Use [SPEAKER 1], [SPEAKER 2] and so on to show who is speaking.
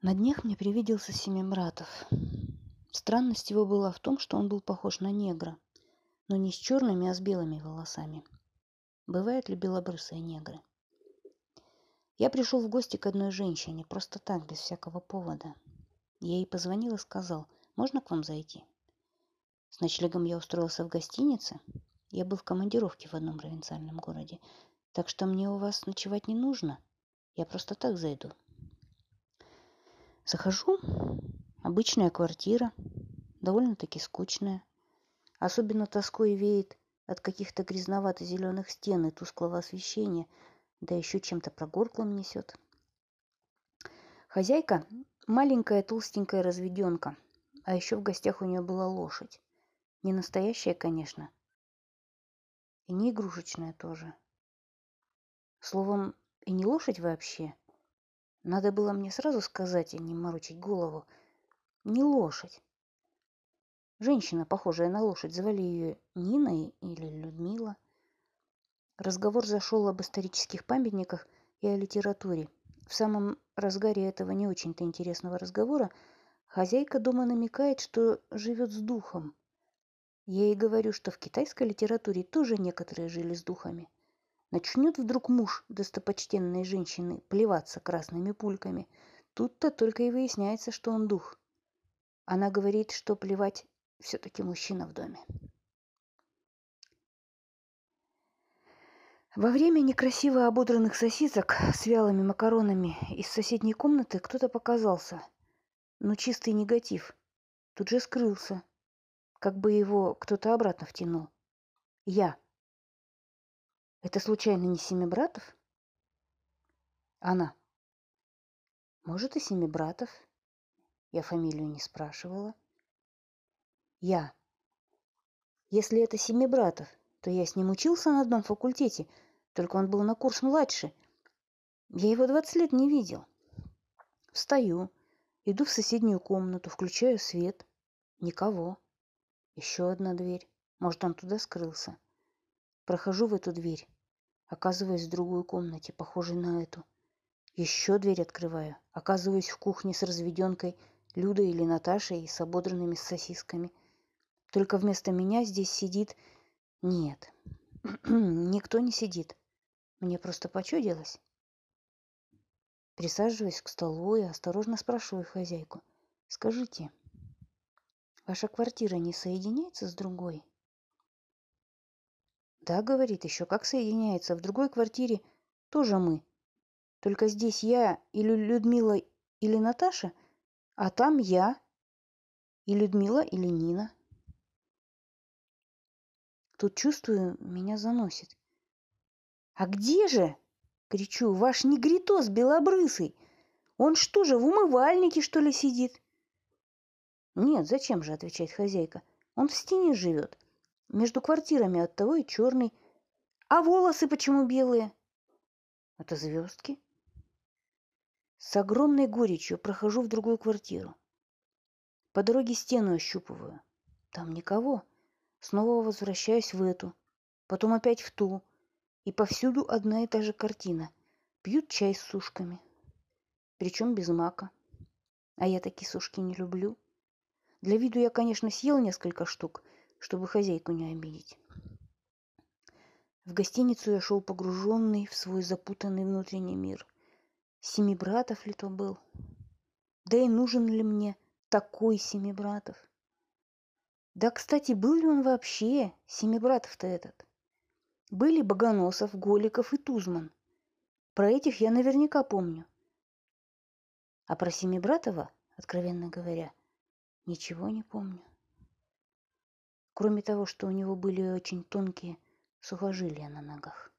[SPEAKER 1] На днях мне привиделся Семибратов. Странность его была в том, что он был похож на негра, но не с черными, а с белыми волосами. Бывают ли белобрысые негры? Я пришел в гости к одной женщине, просто так, без всякого повода. Я ей позвонил и сказал, можно к вам зайти? С ночлегом я устроился в гостинице. Я был в командировке в одном провинциальном городе, так что мне у вас ночевать не нужно. Я просто так зайду, Захожу, обычная квартира, довольно-таки скучная. Особенно тоской веет от каких-то грязновато-зеленых стен и тусклого освещения, да еще чем-то прогорклым несет. Хозяйка – маленькая толстенькая разведенка, а еще в гостях у нее была лошадь. Не настоящая, конечно, и не игрушечная тоже. Словом, и не лошадь вообще – надо было мне сразу сказать, а не морочить голову. Не лошадь. Женщина, похожая на лошадь, звали ее Ниной или Людмила. Разговор зашел об исторических памятниках и о литературе. В самом разгаре этого не очень-то интересного разговора хозяйка дома намекает, что живет с духом. Я ей говорю, что в китайской литературе тоже некоторые жили с духами. Начнет вдруг муж достопочтенной женщины плеваться красными пульками, тут-то только и выясняется, что он дух. Она говорит, что плевать все-таки мужчина в доме. Во время некрасиво ободранных сосисок с вялыми макаронами из соседней комнаты кто-то показался. но чистый негатив. Тут же скрылся. Как бы его кто-то обратно втянул. Я. Это случайно не Семибратов? Она. Может, и Семибратов. Я фамилию не спрашивала. Я. Если это Семибратов, то я с ним учился на одном факультете, только он был на курс младше. Я его 20 лет не видел. Встаю, иду в соседнюю комнату, включаю свет. Никого. Еще одна дверь. Может, он туда скрылся. Прохожу в эту дверь. Оказываюсь в другой комнате, похожей на эту. Еще дверь открываю. Оказываюсь в кухне с разведенкой Людой или Наташей и с ободранными сосисками. Только вместо меня здесь сидит... Нет, никто не сидит. Мне просто почудилось. Присаживаюсь к столу и осторожно спрашиваю хозяйку. «Скажите, ваша квартира не соединяется с другой?» Да, говорит, еще как соединяется. В другой квартире тоже мы. Только здесь я или Людмила, или Наташа, а там я и Людмила или Нина. Тут чувствую, меня заносит. «А где же?» — кричу. «Ваш негритос белобрысый! Он что же, в умывальнике, что ли, сидит?» «Нет, зачем же?» — отвечает хозяйка. «Он в стене живет. Между квартирами от того и черный. А волосы почему белые? Это звездки. С огромной горечью прохожу в другую квартиру. По дороге стену ощупываю. Там никого. Снова возвращаюсь в эту. Потом опять в ту. И повсюду одна и та же картина. Пьют чай с сушками. Причем без мака. А я такие сушки не люблю. Для виду я, конечно, съел несколько штук – чтобы хозяйку не обидеть. В гостиницу я шел погруженный в свой запутанный внутренний мир. Семи братов ли то был? Да и нужен ли мне такой семи братов? Да, кстати, был ли он вообще, семи братов-то этот? Были Богоносов, Голиков и Тузман. Про этих я наверняка помню. А про Семибратова, откровенно говоря, ничего не помню кроме того, что у него были очень тонкие сухожилия на ногах.